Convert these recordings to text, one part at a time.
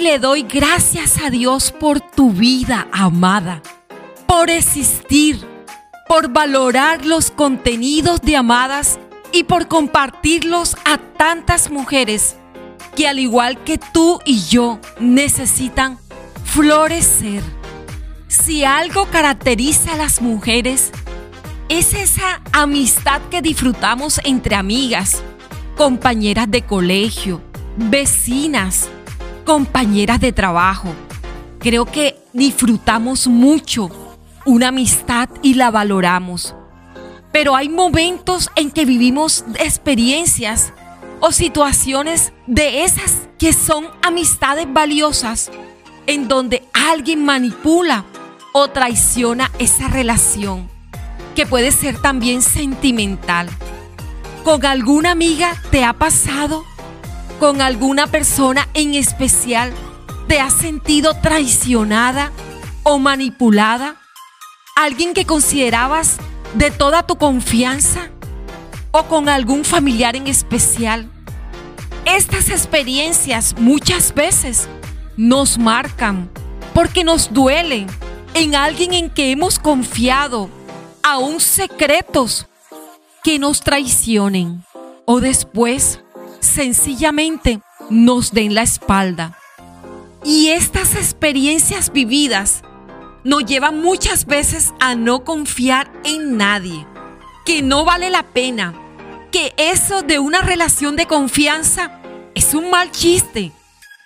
Le doy gracias a Dios por tu vida, amada, por existir, por valorar los contenidos de Amadas y por compartirlos a tantas mujeres que al igual que tú y yo necesitan florecer. Si algo caracteriza a las mujeres, es esa amistad que disfrutamos entre amigas, compañeras de colegio, vecinas, compañeras de trabajo. Creo que disfrutamos mucho una amistad y la valoramos. Pero hay momentos en que vivimos experiencias o situaciones de esas que son amistades valiosas en donde alguien manipula o traiciona esa relación, que puede ser también sentimental. ¿Con alguna amiga te ha pasado? ¿Con alguna persona en especial te has sentido traicionada o manipulada? ¿Alguien que considerabas de toda tu confianza? ¿O con algún familiar en especial? Estas experiencias muchas veces nos marcan porque nos duelen en alguien en que hemos confiado, aún secretos que nos traicionen o después sencillamente nos den la espalda. Y estas experiencias vividas nos llevan muchas veces a no confiar en nadie, que no vale la pena, que eso de una relación de confianza es un mal chiste,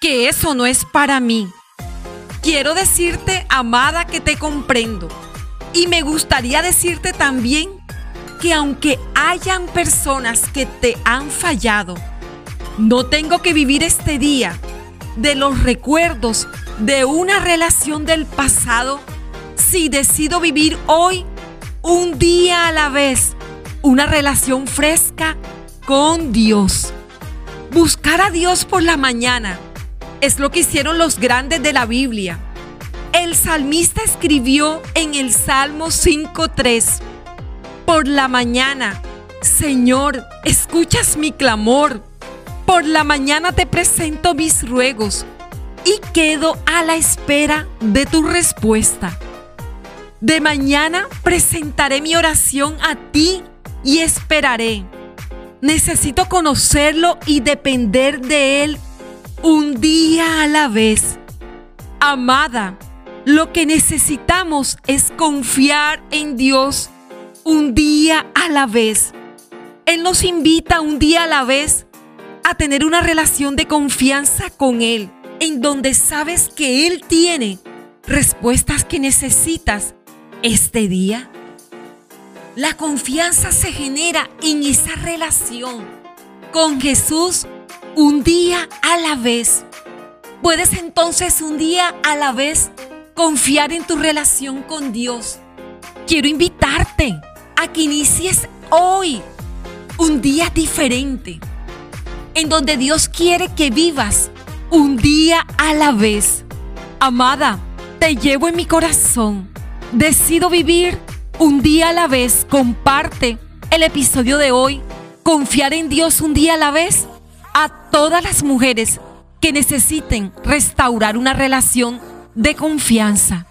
que eso no es para mí. Quiero decirte, amada, que te comprendo. Y me gustaría decirte también que aunque hayan personas que te han fallado, no tengo que vivir este día de los recuerdos de una relación del pasado si decido vivir hoy un día a la vez una relación fresca con Dios. Buscar a Dios por la mañana es lo que hicieron los grandes de la Biblia. El salmista escribió en el Salmo 5.3, Por la mañana, Señor, escuchas mi clamor. Por la mañana te presento mis ruegos y quedo a la espera de tu respuesta. De mañana presentaré mi oración a ti y esperaré. Necesito conocerlo y depender de él un día a la vez. Amada, lo que necesitamos es confiar en Dios un día a la vez. Él nos invita un día a la vez a tener una relación de confianza con Él, en donde sabes que Él tiene respuestas que necesitas este día. La confianza se genera en esa relación con Jesús un día a la vez. Puedes entonces un día a la vez confiar en tu relación con Dios. Quiero invitarte a que inicies hoy un día diferente, en donde Dios quiere que vivas un día a la vez. Amada, te llevo en mi corazón. Decido vivir un día a la vez. Comparte el episodio de hoy. Confiar en Dios un día a la vez a todas las mujeres que necesiten restaurar una relación de confianza.